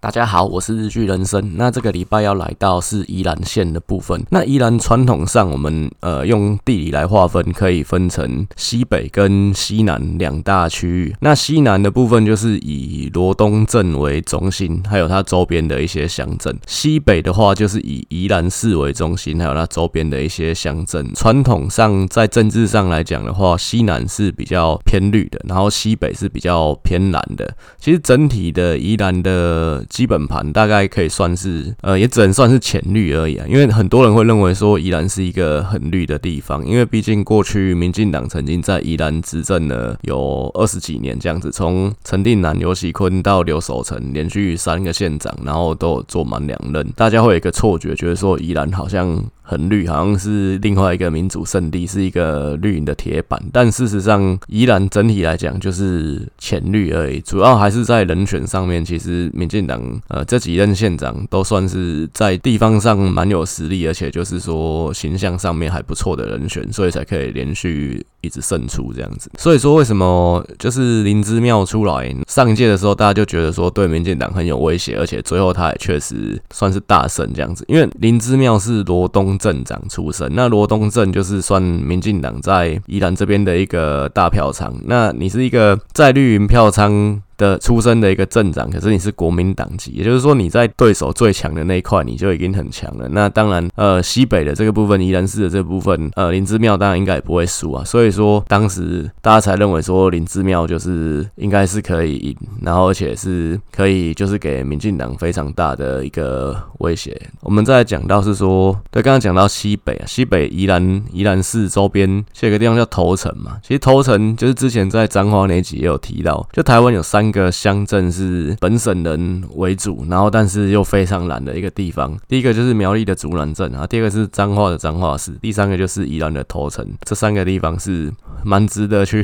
大家好，我是日剧人生。那这个礼拜要来到是宜兰县的部分。那宜兰传统上，我们呃用地理来划分，可以分成西北跟西南两大区域。那西南的部分就是以罗东镇为中心，还有它周边的一些乡镇；西北的话就是以宜兰市为中心，还有它周边的一些乡镇。传统上在政治上来讲的话，西南是比较偏绿的，然后西北是比较偏蓝的。其实整体的宜兰的。基本盘大概可以算是，呃，也只能算是浅绿而已啊。因为很多人会认为说宜兰是一个很绿的地方，因为毕竟过去民进党曾经在宜兰执政了有二十几年这样子，从陈定南、刘锡坤到刘守成，连续三个县长，然后都有做满两任，大家会有一个错觉，觉得说宜兰好像。很绿，好像是另外一个民主圣地，是一个绿营的铁板。但事实上，宜兰整体来讲就是浅绿而已，主要还是在人选上面。其实民进党呃这几任县长都算是在地方上蛮有实力，而且就是说形象上面还不错的人选，所以才可以连续。一直胜出这样子，所以说为什么就是林之妙出来上一届的时候，大家就觉得说对民进党很有威胁，而且最后他也确实算是大胜这样子。因为林之妙是罗东镇长出身，那罗东镇就是算民进党在宜兰这边的一个大票仓。那你是一个在绿营票仓的出身的一个镇长，可是你是国民党籍，也就是说你在对手最强的那一块你就已经很强了。那当然，呃，西北的这个部分，宜兰市的这部分，呃，林姿妙当然应该也不会输啊。所以说当时大家才认为说林姿妙就是应该是可以赢，然后而且是可以就是给民进党非常大的一个威胁。我们再讲到是说，对，刚刚讲到西北啊，西北宜兰宜兰市周边，有个地方叫头城嘛。其实头城就是之前在彰化那集也有提到，就台湾有三。一个乡镇是本省人为主，然后但是又非常蓝的一个地方。第一个就是苗栗的竹南镇啊，第二个是彰化的彰化市，第三个就是宜兰的头城。这三个地方是蛮值得去。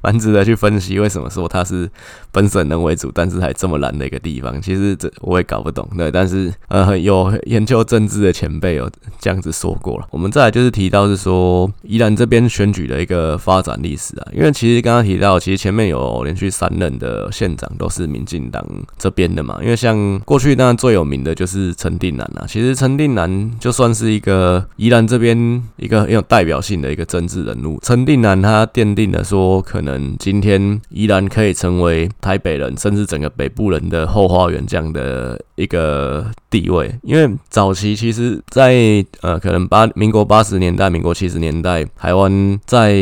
蛮值得去分析为什么说它是本省人为主，但是还这么蓝的一个地方。其实这我也搞不懂，对。但是呃，有研究政治的前辈有这样子说过了。我们再来就是提到是说宜兰这边选举的一个发展历史啊，因为其实刚刚提到，其实前面有连续三任的县长都是民进党这边的嘛。因为像过去那最有名的就是陈定南啊，其实陈定南就算是一个宜兰这边一个很有代表性的一个政治人物。陈定南他奠定了说可能。今天依然可以成为台北人，甚至整个北部人的后花园这样的一个地位。因为早期其实在，在呃，可能八民国八十年代、民国七十年代，台湾在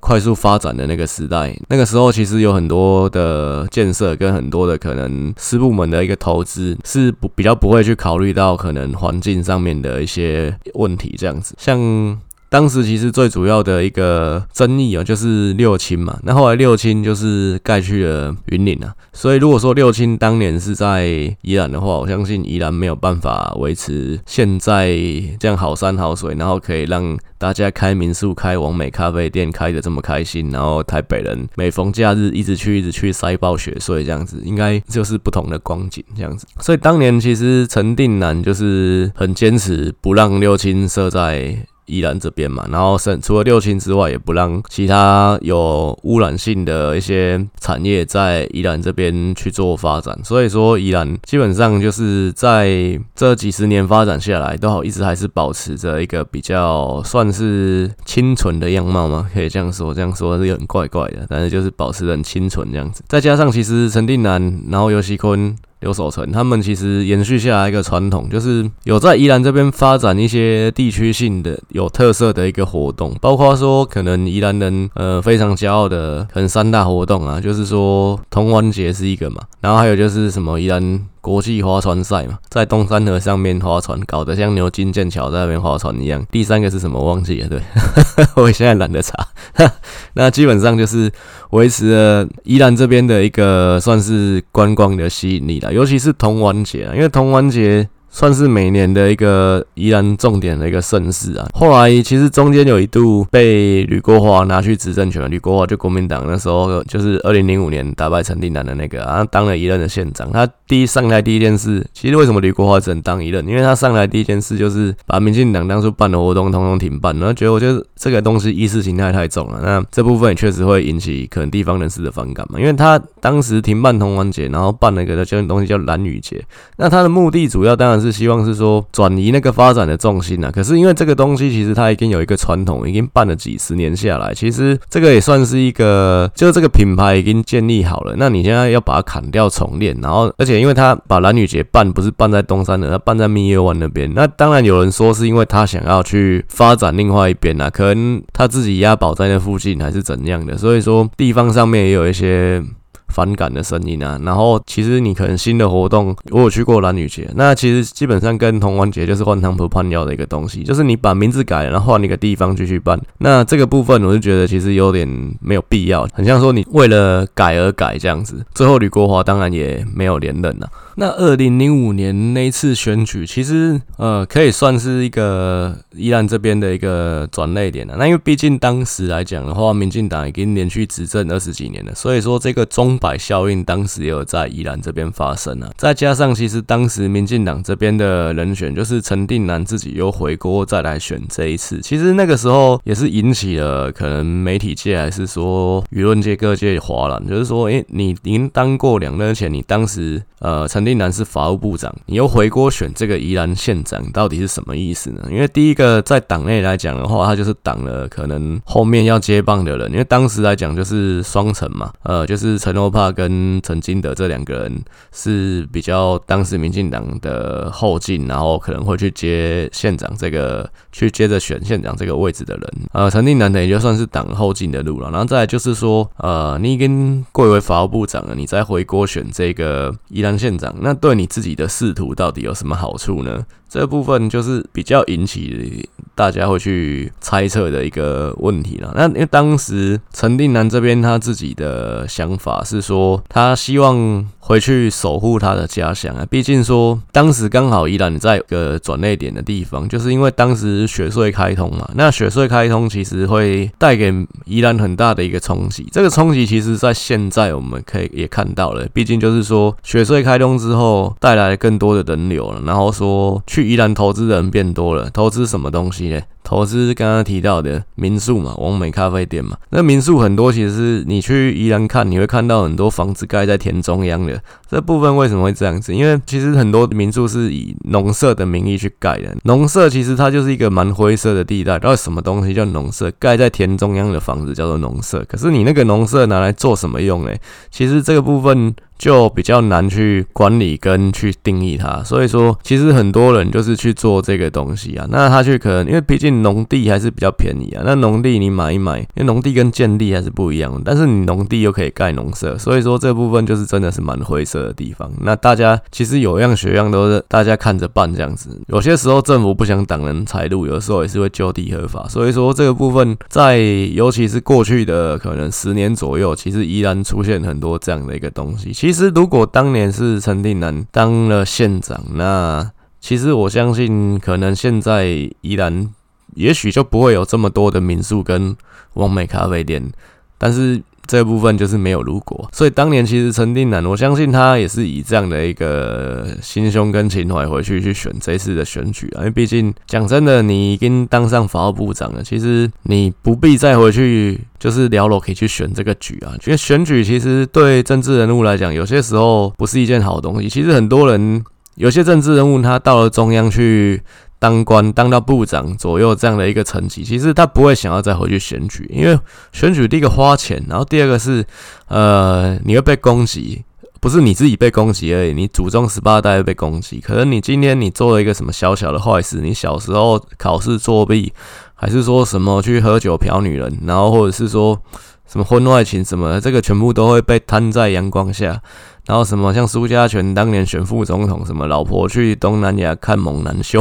快速发展的那个时代，那个时候其实有很多的建设跟很多的可能私部门的一个投资，是不比较不会去考虑到可能环境上面的一些问题，这样子，像。当时其实最主要的一个争议啊，就是六亲嘛。那后来六亲就是盖去了云林啊。所以如果说六亲当年是在宜兰的话，我相信宜兰没有办法维持现在这样好山好水，然后可以让大家开民宿、开网美咖啡店开得这么开心，然后台北人每逢假日一直去、一直去塞爆雪隧这样子，应该就是不同的光景这样子。所以当年其实陈定南就是很坚持不让六亲设在。宜兰这边嘛，然后省除了六轻之外，也不让其他有污染性的一些产业在宜兰这边去做发展。所以说，宜兰基本上就是在这几十年发展下来，都好一直还是保持着一个比较算是清纯的样貌嘛，可以这样说。这样说是有点怪怪的，但是就是保持得很清纯这样子。再加上其实陈定南，然后游锡堃。有守城他们其实延续下来一个传统，就是有在宜兰这边发展一些地区性的有特色的一个活动，包括说可能宜兰人呃非常骄傲的很三大活动啊，就是说童玩节是一个嘛，然后还有就是什么宜兰。国际划船赛嘛，在东山河上面划船，搞得像牛津剑桥在那边划船一样。第三个是什么？忘记了。对，我现在懒得查。那基本上就是维持了宜兰这边的一个算是观光的吸引力了，尤其是童玩节啊，因为童玩节。算是每年的一个宜兰重点的一个盛事啊。后来其实中间有一度被吕国华拿去执政权，吕国华就国民党那时候就是二零零五年打败陈定南的那个，啊当了一任的县长。他第一上台第一件事，其实为什么吕国华只能当一任？因为他上来第一件事就是把民进党当初办的活动统统停办，然后觉得我觉得这个东西意识形态太重了。那这部分也确实会引起可能地方人士的反感嘛，因为他当时停办同玩节，然后办了一个叫东西叫蓝雨节，那他的目的主要当然是是希望是说转移那个发展的重心啊。可是因为这个东西其实它已经有一个传统，已经办了几十年下来，其实这个也算是一个，就这个品牌已经建立好了。那你现在要把它砍掉重练，然后而且因为他把男女节办不是办在东山的，他办在蜜月湾那边。那当然有人说是因为他想要去发展另外一边啊，可能他自己押宝在那附近还是怎样的，所以说地方上面也有一些。反感的声音啊，然后其实你可能新的活动，我有去过男女节，那其实基本上跟同玩节就是换汤不换药的一个东西，就是你把名字改了，然后换一个地方继续办，那这个部分我就觉得其实有点没有必要，很像说你为了改而改这样子，最后吕国华当然也没有连任了。那二零零五年那一次选举，其实呃可以算是一个宜兰这边的一个转捩点了。那因为毕竟当时来讲的话，民进党已经连续执政二十几年了，所以说这个钟摆效应当时也有在宜兰这边发生了。再加上其实当时民进党这边的人选就是陈定南自己又回锅再来选这一次，其实那个时候也是引起了可能媒体界还是说舆论界各界哗然，就是说，诶，你已经当过两任，而且你当时呃陈。定南是法务部长，你又回锅选这个宜兰县长，到底是什么意思呢？因为第一个在党内来讲的话，他就是挡了可能后面要接棒的人，因为当时来讲就是双陈嘛，呃，就是陈欧帕跟陈金德这两个人是比较当时民进党的后进，然后可能会去接县长这个，去接着选县长这个位置的人。呃，陈定南等于就算是挡后进的路了。然后再来就是说，呃，你已经贵为法务部长了，你再回锅选这个宜兰县长。那对你自己的仕途到底有什么好处呢？这部分就是比较引起大家会去猜测的一个问题了。那因为当时陈定南这边他自己的想法是说，他希望回去守护他的家乡啊。毕竟说当时刚好宜兰在一个转捩点的地方，就是因为当时雪隧开通嘛。那雪隧开通其实会带给宜兰很大的一个冲击。这个冲击其实在现在我们可以也看到了。毕竟就是说雪隧开通之之后带来更多的人流了，然后说去。宜兰投资人变多了，投资什么东西呢？投资刚刚提到的民宿嘛，网美咖啡店嘛。那民宿很多，其实你去宜兰看，你会看到很多房子盖在田中央的。这部分为什么会这样子？因为其实很多民宿是以农舍的名义去盖的。农舍其实它就是一个蛮灰色的地带。到底什么东西叫农舍？盖在田中央的房子叫做农舍。可是你那个农舍拿来做什么用呢？其实这个部分。就比较难去管理跟去定义它，所以说其实很多人就是去做这个东西啊。那他去可能因为毕竟农地还是比较便宜啊。那农地你买一买，因为农地跟建地还是不一样，但是你农地又可以盖农舍，所以说这部分就是真的是蛮灰色的地方。那大家其实有样学样，都是大家看着办这样子。有些时候政府不想挡人财路，有时候也是会就地合法。所以说这个部分在尤其是过去的可能十年左右，其实依然出现很多这样的一个东西。其实，如果当年是陈定南当了县长，那其实我相信，可能现在依然也许就不会有这么多的民宿跟完美咖啡店，但是。这部分就是没有如果，所以当年其实陈定南，我相信他也是以这样的一个心胸跟情怀回去去选这次的选举啊，因为毕竟讲真的，你已经当上法务部长了，其实你不必再回去就是聊了可以去选这个局啊，因为选举其实对政治人物来讲，有些时候不是一件好东西。其实很多人，有些政治人物他到了中央去。当官当到部长左右这样的一个层级，其实他不会想要再回去选举，因为选举第一个花钱，然后第二个是，呃，你会被攻击，不是你自己被攻击而已，你祖宗十八代被攻击。可能你今天你做了一个什么小小的坏事，你小时候考试作弊，还是说什么去喝酒嫖女人，然后或者是说什么婚外情什么的，这个全部都会被摊在阳光下。然后什么像苏家全当年选副总统，什么老婆去东南亚看猛男秀，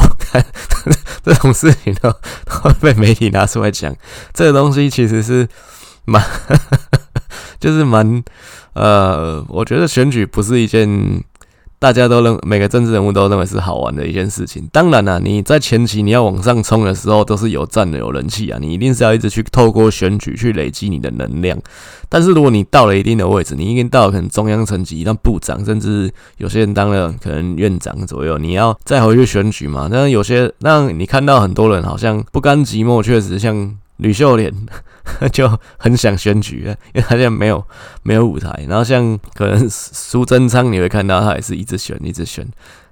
这种事情都会被媒体拿出来讲。这个东西其实是蛮，就是蛮呃，我觉得选举不是一件大家都认每个政治人物都认为是好玩的一件事情。当然啦、你在前期你要往上冲的时候，都是有赞的、有人气啊，你一定是要一直去透过选举去累积你的能量。但是如果你到了一定的位置，你已经到了可能中央层级，当部长，甚至有些人当了可能院长左右，你要再回去选举嘛？但是有些让你看到很多人好像不甘寂寞，确实像吕秀莲 就很想选举，因为他现在没有没有舞台。然后像可能苏贞昌，你会看到他也是一直选，一直选。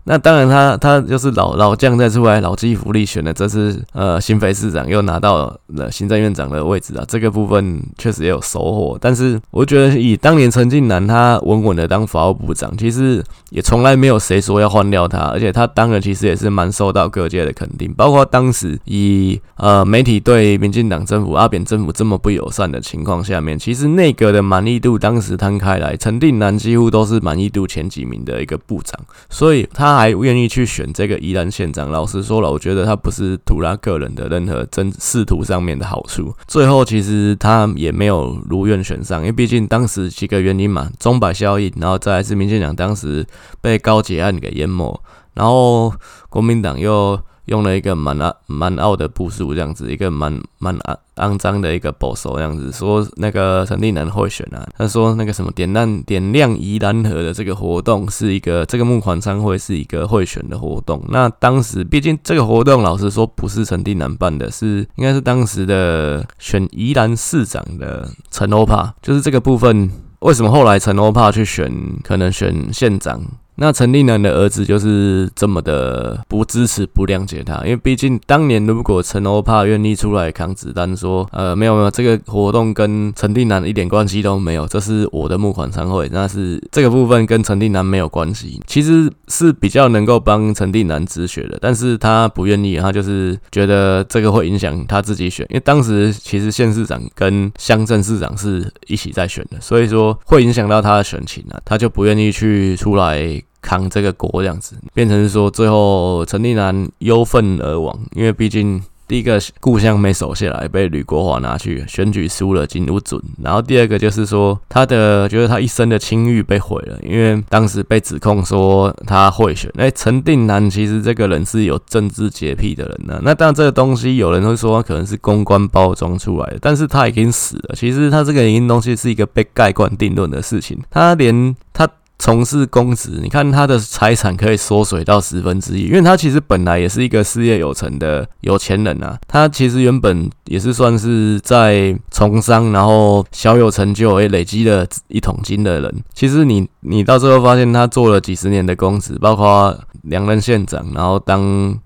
那当然他，他他就是老老将再出来，老骥伏枥选的，这次呃新北市长又拿到了行政院长的位置啊，这个部分确实也有收获。但是我觉得以当年陈近南他稳稳的当法务部长，其实也从来没有谁说要换掉他，而且他当然其实也是蛮受到各界的肯定，包括当时以呃媒体对民进党政府阿扁政府这么不友善的情况下面，其实内阁的满意度当时摊开来，陈定南几乎都是满意度前几名的一个部长，所以他。他还愿意去选这个宜兰县长，老实说了，我觉得他不是图他个人的任何真仕途上面的好处。最后其实他也没有如愿选上，因为毕竟当时几个原因嘛，中百效应，然后再来是民进党当时被高捷案给淹没，然后国民党又。用了一个蛮傲蛮傲的步数，这样子一个蛮蛮肮肮脏的一个保守，这样子说那个陈定南会选啊，他说那个什么点亮点亮宜兰河的这个活动是一个这个募款商会是一个会选的活动。那当时毕竟这个活动老实说不是陈定南办的，是应该是当时的选宜兰市长的陈欧帕，就是这个部分为什么后来陈欧帕去选可能选县长？那陈定南的儿子就是这么的不支持、不谅解他，因为毕竟当年如果陈欧帕愿意出来扛子弹，说呃没有没有，这个活动跟陈定南一点关系都没有，这是我的募款餐会，那是这个部分跟陈定南没有关系，其实是比较能够帮陈定南止血的，但是他不愿意，他就是觉得这个会影响他自己选，因为当时其实县市长跟乡镇市长是一起在选的，所以说会影响到他的选情啊，他就不愿意去出来。扛这个锅这样子，变成是说最后陈定南忧愤而亡，因为毕竟第一个故乡没守下来，被吕国华拿去选举输了，金不准。然后第二个就是说他的觉得他一生的清誉被毁了，因为当时被指控说他贿选。哎，陈定南其实这个人是有政治洁癖的人呢。那当然这个东西有人会说可能是公关包装出来的，但是他已经死了。其实他这个东西是一个被盖棺定论的事情，他连他。从事公职，你看他的财产可以缩水到十分之一，因为他其实本来也是一个事业有成的有钱人啊。他其实原本也是算是在从商，然后小有成就，也累积了一桶金的人。其实你你到最后发现，他做了几十年的公职，包括两任县长，然后当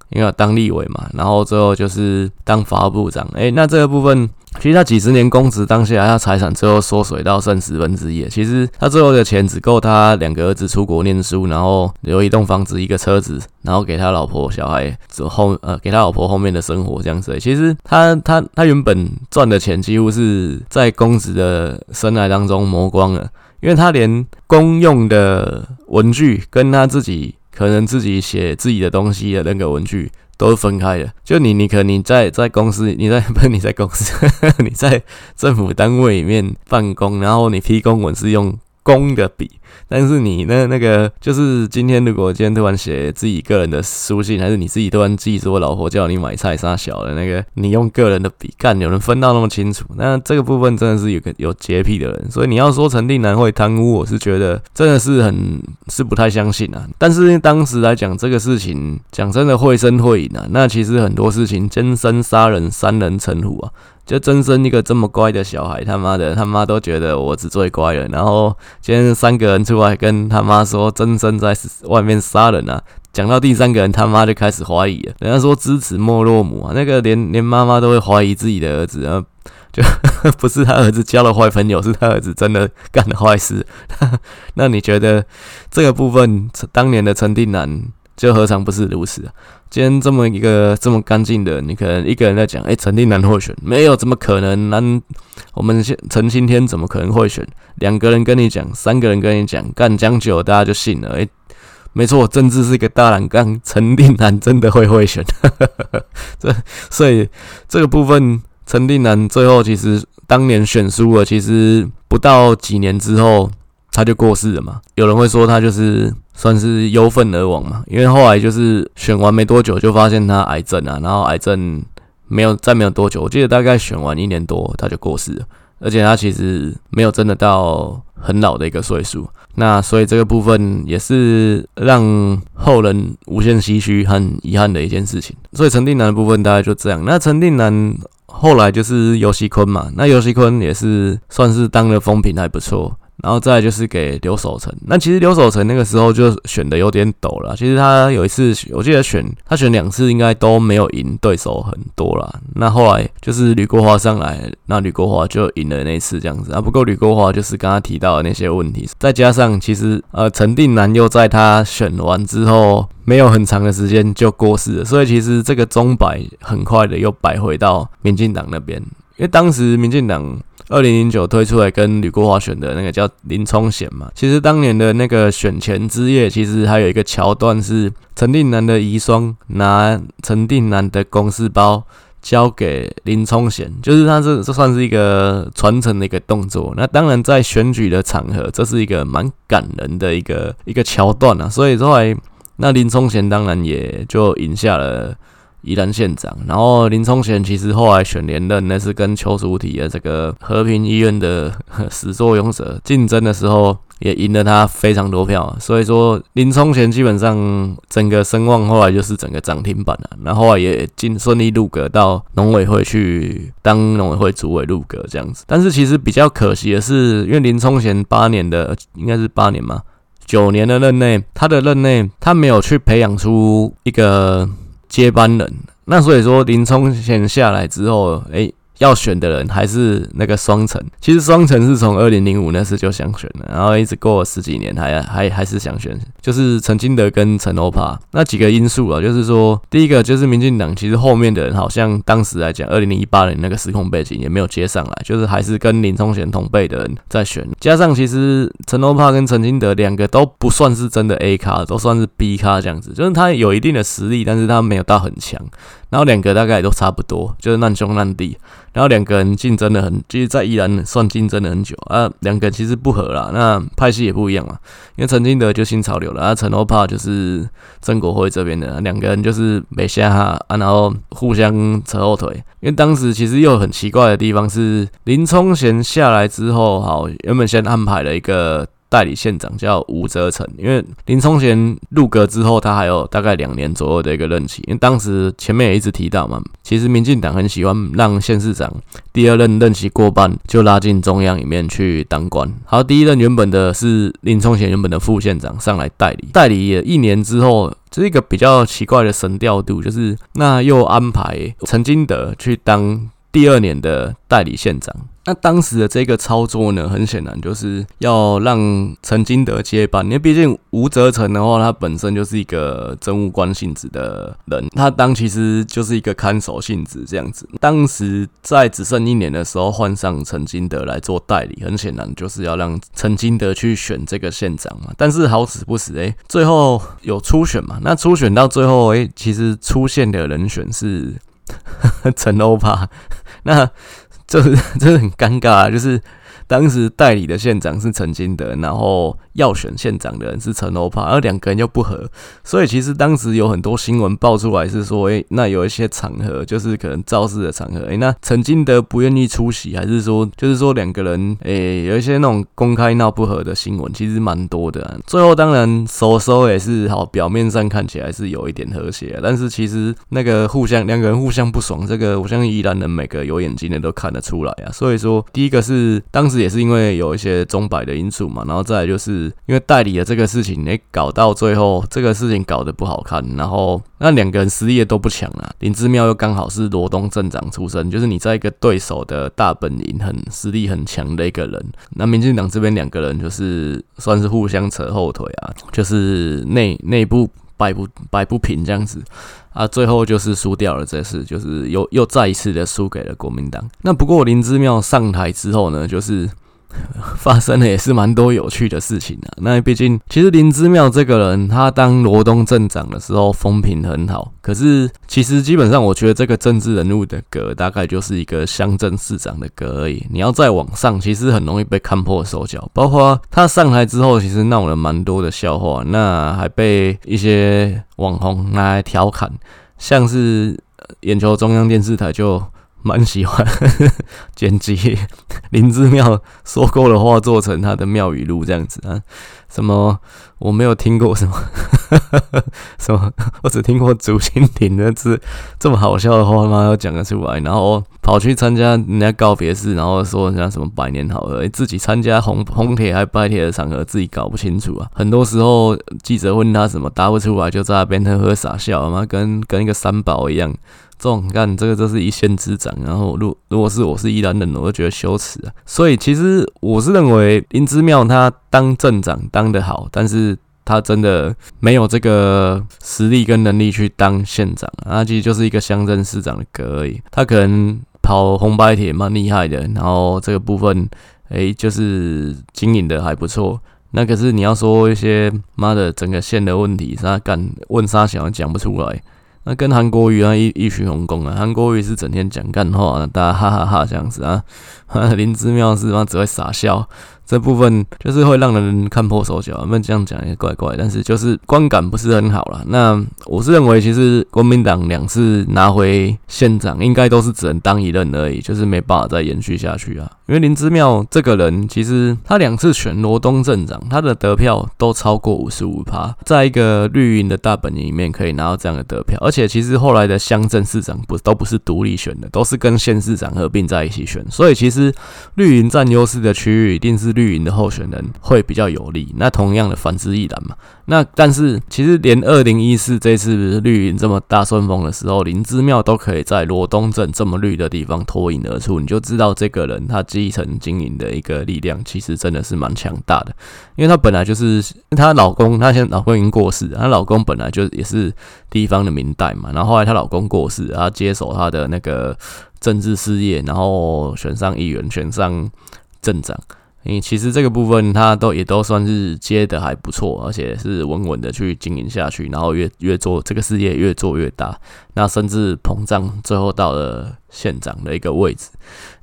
因为当立委嘛，然后最后就是当法务部长。诶、欸，那这个部分。其实他几十年公职当下，他财产最后缩水到剩十分之一。其实他最后的钱只够他两个儿子出国念书，然后留一栋房子、一个车子，然后给他老婆小孩之后呃给他老婆后面的生活这样子。其实他他他原本赚的钱几乎是在公职的生涯当中磨光了，因为他连公用的文具跟他自己可能自己写自己的东西的那个文具。都是分开的，就你，你可能你在在公司，你在 不是你在公司，你在政府单位里面办公，然后你批公文是用公的笔。但是你那那个就是今天，如果今天突然写自己个人的书信，还是你自己突然记说老婆叫你买菜杀小的那个，你用个人的笔干，有人分到那么清楚？那这个部分真的是有个有洁癖的人，所以你要说陈定南会贪污，我是觉得真的是很是不太相信啊。但是当时来讲这个事情，讲真的会声会影啊。那其实很多事情，奸生杀人，三人成虎啊。就真生一个这么乖的小孩，他妈的，他妈都觉得我是最乖了。然后今天三个人出来跟他妈说，真生在外面杀人啊，讲到第三个人，他妈就开始怀疑了。人家说知子莫若母啊，那个连 连妈妈都会怀疑自己的儿子啊，就 不是他儿子交了坏朋友，是他儿子真的干了坏事。那你觉得这个部分，当年的陈定南？就何尝不是如此啊？今天这么一个这么干净的，你可能一个人在讲，哎、陈定南会选，没有，怎么可能？南我们陈青天怎么可能会选？两个人跟你讲，三个人跟你讲，干将久，大家就信了。哎、没错，政治是一个大染缸，陈定南真的会会选。这所以这个部分，陈定南最后其实当年选输了，其实不到几年之后。他就过世了嘛。有人会说他就是算是忧愤而亡嘛，因为后来就是选完没多久就发现他癌症啊，然后癌症没有再没有多久，我记得大概选完一年多他就过世了，而且他其实没有真的到很老的一个岁数。那所以这个部分也是让后人无限唏嘘和遗憾的一件事情。所以陈定南的部分大概就这样。那陈定南后来就是游锡堃嘛，那游锡堃也是算是当了风评还不错。然后再就是给刘守成，那其实刘守成那个时候就选的有点抖了。其实他有一次，我记得选他选两次，应该都没有赢对手很多啦。那后来就是吕国华上来，那吕国华就赢了那一次这样子啊。不过吕国华就是刚刚提到的那些问题，再加上其实呃陈定南又在他选完之后没有很长的时间就过世了，所以其实这个钟摆很快的又摆回到民进党那边，因为当时民进党。二零零九推出来跟吕国华选的那个叫林冲贤嘛，其实当年的那个选前之夜，其实还有一个桥段是陈定南的遗孀拿陈定南的公事包交给林冲贤，就是他这这算是一个传承的一个动作。那当然在选举的场合，这是一个蛮感人的一个一个桥段啊。所以后来那林冲贤当然也就赢下了。宜兰县长，然后林聪贤其实后来选连任，那是跟邱淑媞的这个和平医院的始作俑者竞争的时候，也赢了他非常多票。所以说林聪贤基本上整个声望后来就是整个涨停板了，然后后来也进顺利入阁到农委会去当农委会主委入阁这样子。但是其实比较可惜的是，因为林聪贤八年的应该是八年嘛，九年的任内，他的任内他没有去培养出一个。接班人，那所以说林冲贤下来之后，诶、要选的人还是那个双城，其实双城是从二零零五那时就想选的，然后一直过了十几年还还还是想选，就是陈金德跟陈欧帕。那几个因素啊，就是说第一个就是民进党其实后面的人好像当时来讲，二零零一八年那个时空背景也没有接上来，就是还是跟林聪贤同辈的人在选，加上其实陈欧帕跟陈金德两个都不算是真的 A 咖，都算是 B 咖这样子，就是他有一定的实力，但是他没有到很强。然后两个大概也都差不多，就是难兄难弟。然后两个人竞争的很，其实在宜兰算竞争的很久啊。两个其实不合啦，那派系也不一样嘛。因为陈金德就新潮流了，啊，陈欧帕就是曾国辉这边的，两个人就是没下哈啊，然后互相扯后腿。因为当时其实又很奇怪的地方是，林冲贤下来之后，好，原本先安排了一个。代理县长叫吴泽成，因为林冲贤入阁之后，他还有大概两年左右的一个任期。因为当时前面也一直提到嘛，其实民进党很喜欢让县市长第二任任期过半就拉进中央里面去当官。好，第一任原本的是林冲贤原本的副县长上来代理，代理也一年之后，这是一个比较奇怪的神调度，就是那又安排陈金德去当第二年的代理县长。那当时的这个操作呢，很显然就是要让陈金德接班，因为毕竟吴泽成的话，他本身就是一个政务官性质的人，他当其实就是一个看守性质这样子。当时在只剩一年的时候，换上陈金德来做代理，很显然就是要让陈金德去选这个县长嘛。但是好死不死，哎，最后有初选嘛？那初选到最后，哎，其实出现的人选是 陈欧巴，那。这真的很尴尬，就是。当时代理的县长是陈金德，然后要选县长的人是陈欧帕，而两个人又不合，所以其实当时有很多新闻爆出来是说，诶，那有一些场合就是可能造势的场合，诶，那陈金德不愿意出席，还是说就是说两个人，诶，有一些那种公开闹不和的新闻，其实蛮多的。最后当然收收也是好，表面上看起来是有一点和谐，但是其实那个互相两个人互相不爽，这个我相信依然能每个有眼睛的都看得出来啊。所以说第一个是当时。也是因为有一些钟摆的因素嘛，然后再来就是因为代理的这个事情，诶，搞到最后这个事情搞得不好看，然后那两个人实力也都不强啊。林之妙又刚好是罗东镇长出身，就是你在一个对手的大本营很实力很强的一个人，那民进党这边两个人就是算是互相扯后腿啊，就是内内部摆不摆不平这样子。啊，最后就是输掉了，这次就是又又再一次的输给了国民党。那不过林之妙上台之后呢，就是 发生的也是蛮多有趣的事情啊。那毕竟，其实林之妙这个人，他当罗东镇长的时候风评很好。可是，其实基本上，我觉得这个政治人物的格，大概就是一个乡镇市长的格而已。你要再往上，其实很容易被看破手脚。包括他上台之后，其实闹了蛮多的笑话，那还被一些网红拿来调侃，像是眼球中央电视台就。蛮喜欢 剪辑林之妙说过的话，做成他的妙语录这样子啊。什么我没有听过什么 什么，我只听过竹蜻蜓的字，这么好笑的话吗？要讲得出来，然后跑去参加人家告别式，然后说人家什么百年好合，自己参加红红帖还白帖的场合，自己搞不清楚啊。很多时候记者问他什么答不出来，就在那边呵呵傻笑，妈跟跟一个三宝一样。这种干这个就是一县之长，然后如如果是我是宜兰人，我就觉得羞耻啊。所以其实我是认为林之妙他当镇长当得好，但是他真的没有这个实力跟能力去当县长啊。他其实就是一个乡镇市长的格而已。他可能跑红白帖蛮厉害的，然后这个部分诶就是经营的还不错。那可是你要说一些妈的整个县的问题，他干问啥小讲不出来。那跟韩国瑜啊异异曲同工啊，韩国瑜是整天讲干话，大家哈哈哈，哈这样子啊，林之妙是嘛只会傻笑。这部分就是会让人看破手脚，那这样讲也怪怪，但是就是观感不是很好啦。那我是认为，其实国民党两次拿回县长，应该都是只能当一任而已，就是没办法再延续下去啊。因为林之妙这个人，其实他两次选罗东镇长，他的得票都超过五十五趴，在一个绿营的大本营里面可以拿到这样的得票，而且其实后来的乡镇市长不都不是独立选的，都是跟县市长合并在一起选，所以其实绿营占优势的区域一定是。绿营的候选人会比较有利，那同样的反之亦然嘛。那但是其实连二零一四这次绿营这么大顺风的时候，林之妙都可以在罗东镇这么绿的地方脱颖而出，你就知道这个人他基层经营的一个力量其实真的是蛮强大的。因为她本来就是她老公，她现在老公已经过世，她老公本来就也是地方的民代嘛，然后后来她老公过世，她接手她的那个政治事业，然后选上议员，选上镇长。你其实这个部分，他都也都算是接的还不错，而且是稳稳的去经营下去，然后越越做这个事业越做越大，那甚至膨胀，最后到了县长的一个位置。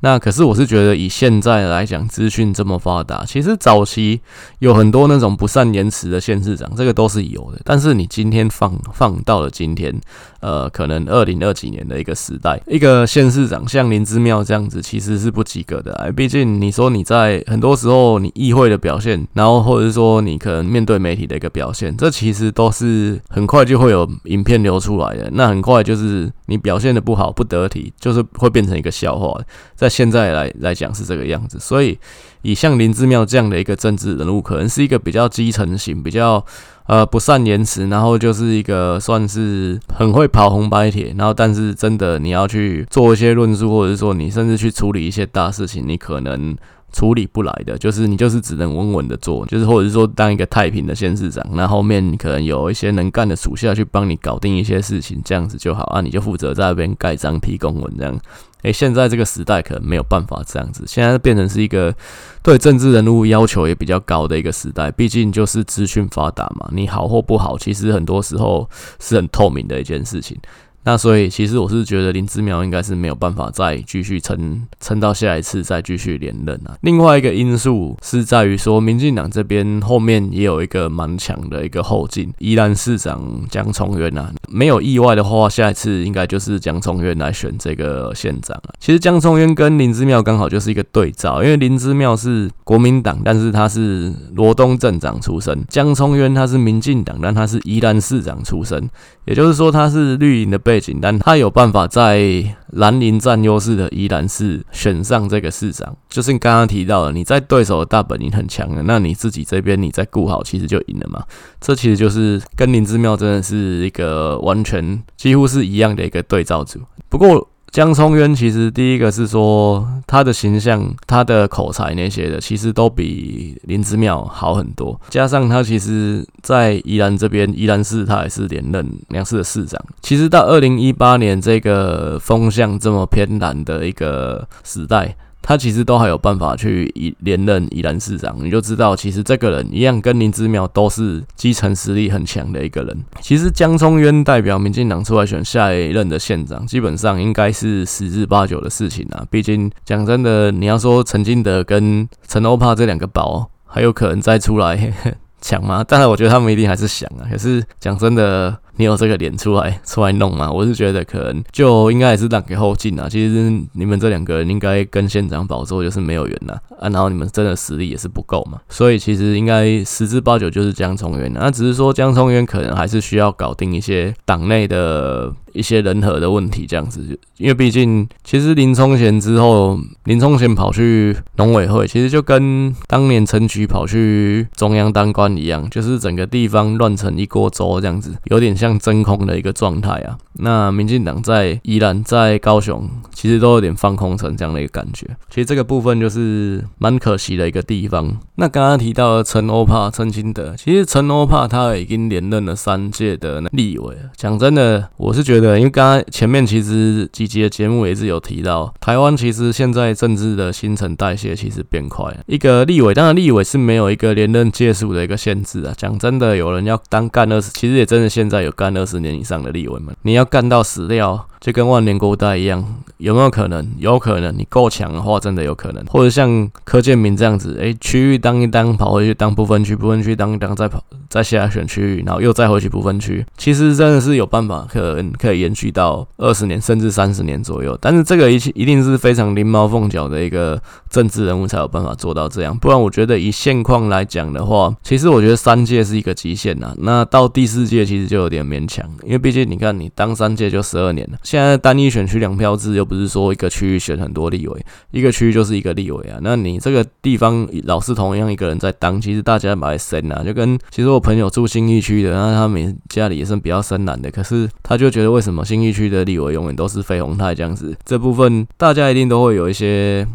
那可是我是觉得，以现在来讲，资讯这么发达，其实早期有很多那种不善言辞的县市长，这个都是有的。但是你今天放放到了今天，呃，可能二零二几年的一个时代，一个县市长像林之妙这样子，其实是不及格的。哎，毕竟你说你在很多时候你议会的表现，然后或者是说你可能面对媒体的一个表现，这其实都是很快就会有影片流出来的。那很快就是你表现的不好、不得体，就是会变成一个笑话。在现在来来讲是这个样子，所以以像林之妙这样的一个政治人物，可能是一个比较基层型、比较呃不善言辞，然后就是一个算是很会跑红白帖，然后但是真的你要去做一些论述，或者是说你甚至去处理一些大事情，你可能处理不来的，就是你就是只能稳稳的做，就是或者是说当一个太平的县市长，那后面可能有一些能干的属下去帮你搞定一些事情，这样子就好啊，你就负责在那边盖章批公文这样。诶，现在这个时代可能没有办法这样子，现在变成是一个对政治人物要求也比较高的一个时代，毕竟就是资讯发达嘛，你好或不好，其实很多时候是很透明的一件事情。那所以，其实我是觉得林之妙应该是没有办法再继续撑撑到下一次再继续连任啊。另外一个因素是在于说，民进党这边后面也有一个蛮强的一个后劲，宜兰市长江聪渊啊，没有意外的话，下一次应该就是江聪渊来选这个县长啊。其实江聪渊跟林之妙刚好就是一个对照，因为林之妙是国民党，但是他是罗东镇长出身；江聪渊他是民进党，但他是宜兰市长出身，也就是说他是绿营的背。背景，但他有办法在兰陵占优势的宜兰市选上这个市长，就是你刚刚提到的，你在对手的大本营很强的，那你自己这边你再顾好，其实就赢了嘛。这其实就是跟林之妙真的是一个完全几乎是一样的一个对照组。不过。江聪渊其实第一个是说他的形象、他的口才那些的，其实都比林之妙好很多。加上他其实，在宜兰这边，宜兰市他也是连任两市的市长。其实到二零一八年这个风向这么偏蓝的一个时代。他其实都还有办法去以连任宜兰市长，你就知道，其实这个人一样跟林之妙都是基层实力很强的一个人。其实江聪渊代表民进党出来选下一任的县长，基本上应该是十之八九的事情啊。毕竟讲真的，你要说陈金德跟陈欧帕这两个宝还有可能再出来 抢吗？当然，我觉得他们一定还是想啊。可是讲真的。你有这个脸出来出来弄吗？我是觉得可能就应该也是让给后进啊。其实你们这两个人应该跟县长保座就是没有缘呐啊，然后你们真的实力也是不够嘛，所以其实应该十之八九就是江聪渊。那只是说江聪渊可能还是需要搞定一些党内的一些人和的问题这样子，因为毕竟其实林聪贤之后，林聪贤跑去农委会，其实就跟当年陈菊跑去中央当官一样，就是整个地方乱成一锅粥这样子，有点像。像真空的一个状态啊，那民进党在宜兰、在高雄，其实都有点放空成这样的一个感觉。其实这个部分就是蛮可惜的一个地方。那刚刚提到的陈欧帕、陈清德，其实陈欧帕他已经连任了三届的立委。讲真的，我是觉得，因为刚刚前面其实几集的节目也是有提到，台湾其实现在政治的新陈代谢其实变快。一个立委，当然立委是没有一个连任届数的一个限制啊。讲真的，有人要当干二十，其实也真的现在有。干二十年以上的立委们，你要干到死掉，就跟万年勾搭一样，有没有可能？有可能，你够强的话，真的有可能。或者像柯建铭这样子，哎、区域当一当，跑回去当不分区，不分区当一当，再跑再下来选区域，然后又再回去不分区，其实真的是有办法可能可以延续到二十年甚至三十年左右。但是这个一一定是非常灵猫凤脚的一个政治人物才有办法做到这样，不然我觉得以现况来讲的话，其实我觉得三届是一个极限呐。那到第四届其实就有点。勉强，因为毕竟你看，你当三届就十二年了。现在单一选区两票制，又不是说一个区域选很多立委，一个区域就是一个立委啊。那你这个地方老是同样一个人在当，其实大家蛮深啊。就跟其实我朋友住新义区的，那他们家里也是比较深蓝的，可是他就觉得为什么新义区的立委永远都是费鸿泰这样子？这部分大家一定都会有一些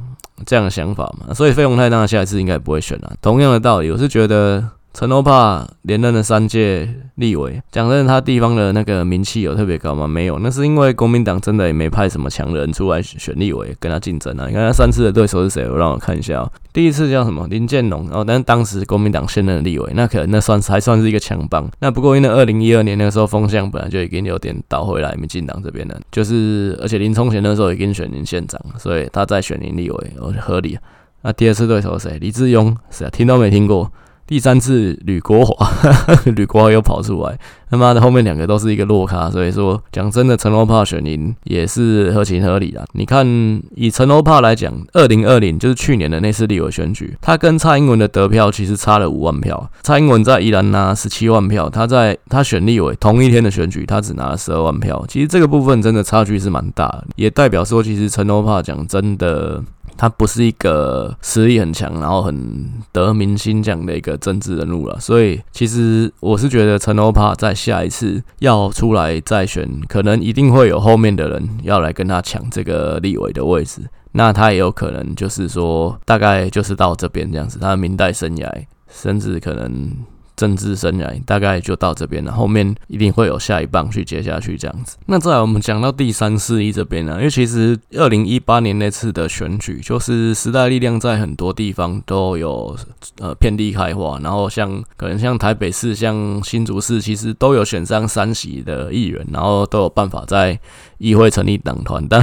这样的想法嘛。所以费鸿泰当下一次应该不会选了。同样的道理，我是觉得。陈欧帕连任了三届立委，讲真的，他地方的那个名气有特别高吗？没有，那是因为国民党真的也没派什么强人出来选立委跟他竞争啊。你看他三次的对手是谁？我让我看一下喔，第一次叫什么林建龙，然后但是当时国民党现任的立委，那可能那算是还算是一个强棒。那不过因为二零一二年那个时候风向本来就已经有点倒回来民进党这边了，就是而且林冲贤那时候已经选林县长，所以他再选林立委，我觉得合理。那第二次对手是谁？李志庸，是啊，听都没听过。第三次吕国华，吕国华又跑出来，他妈的后面两个都是一个落咖，所以说讲真的，陈欧帕选赢也是合情合理的。你看以陈欧帕来讲，二零二零就是去年的那次立委选举，他跟蔡英文的得票其实差了五万票。蔡英文在宜兰拿十七万票，他在他选立委同一天的选举，他只拿了十二万票。其实这个部分真的差距是蛮大的，也代表说其实陈欧帕讲真的。他不是一个实力很强，然后很得民心这样的一个政治人物了，所以其实我是觉得陈欧帕在下一次要出来再选，可能一定会有后面的人要来跟他抢这个立委的位置，那他也有可能就是说，大概就是到这边这样子，他的民代生涯甚至可能。政治生涯大概就到这边了，后面一定会有下一棒去接下去这样子。那再来我们讲到第三四一这边呢，因为其实二零一八年那次的选举，就是时代力量在很多地方都有呃遍地开花，然后像可能像台北市、像新竹市，其实都有选上三席的议员，然后都有办法在议会成立党团，但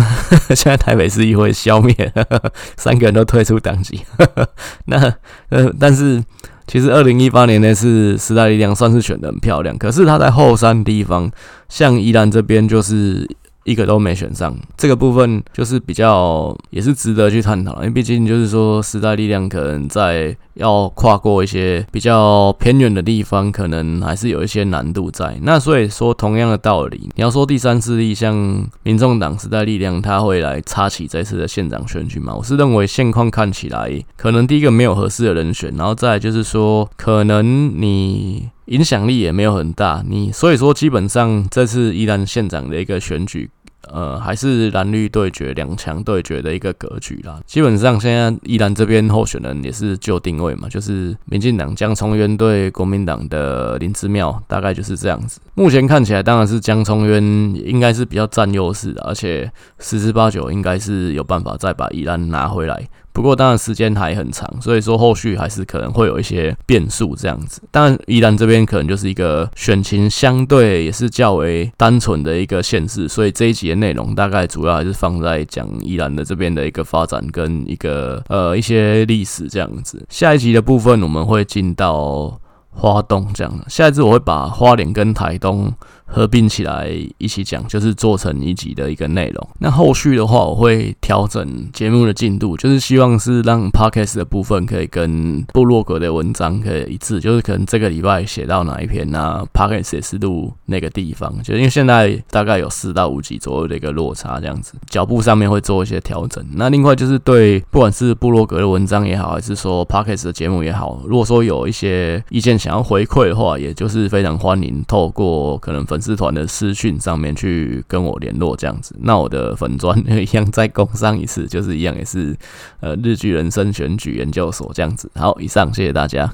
现在台北市议会消灭，三个人都退出党籍。那呃，但是。其实二零一八年那次时代力量算是选的很漂亮，可是他在后山地方，像宜兰这边就是。一个都没选上，这个部分就是比较也是值得去探讨，因为毕竟就是说时代力量可能在要跨过一些比较偏远的地方，可能还是有一些难度在。那所以说同样的道理，你要说第三势力像民众党时代力量，他会来插旗这次的县长选举吗？我是认为现况看起来，可能第一个没有合适的人选，然后再就是说，可能你。影响力也没有很大，你所以说基本上这次宜兰县长的一个选举，呃，还是蓝绿对决、两强对决的一个格局啦。基本上现在宜兰这边候选人也是旧定位嘛，就是民进党江聪渊对国民党的林之妙，大概就是这样子。目前看起来，当然是江聪渊应该是比较占优势的，而且十之八九应该是有办法再把宜兰拿回来。不过当然时间还很长，所以说后续还是可能会有一些变数这样子。当然宜兰这边可能就是一个选情相对也是较为单纯的一个县市，所以这一集的内容大概主要还是放在讲宜兰的这边的一个发展跟一个呃一些历史这样子。下一集的部分我们会进到花东这样，下一次我会把花莲跟台东。合并起来一起讲，就是做成一集的一个内容。那后续的话，我会调整节目的进度，就是希望是让 Podcast 的部分可以跟部落格的文章可以一致，就是可能这个礼拜写到哪一篇啊，Podcast 也是录那个地方，就因为现在大概有四到五集左右的一个落差，这样子脚步上面会做一些调整。那另外就是对不管是部落格的文章也好，还是说 Podcast 的节目也好，如果说有一些意见想要回馈的话，也就是非常欢迎透过可能分。粉丝团的私讯上面去跟我联络这样子，那我的粉砖一样再工商一次，就是一样也是呃日剧人生选举研究所这样子。好，以上谢谢大家。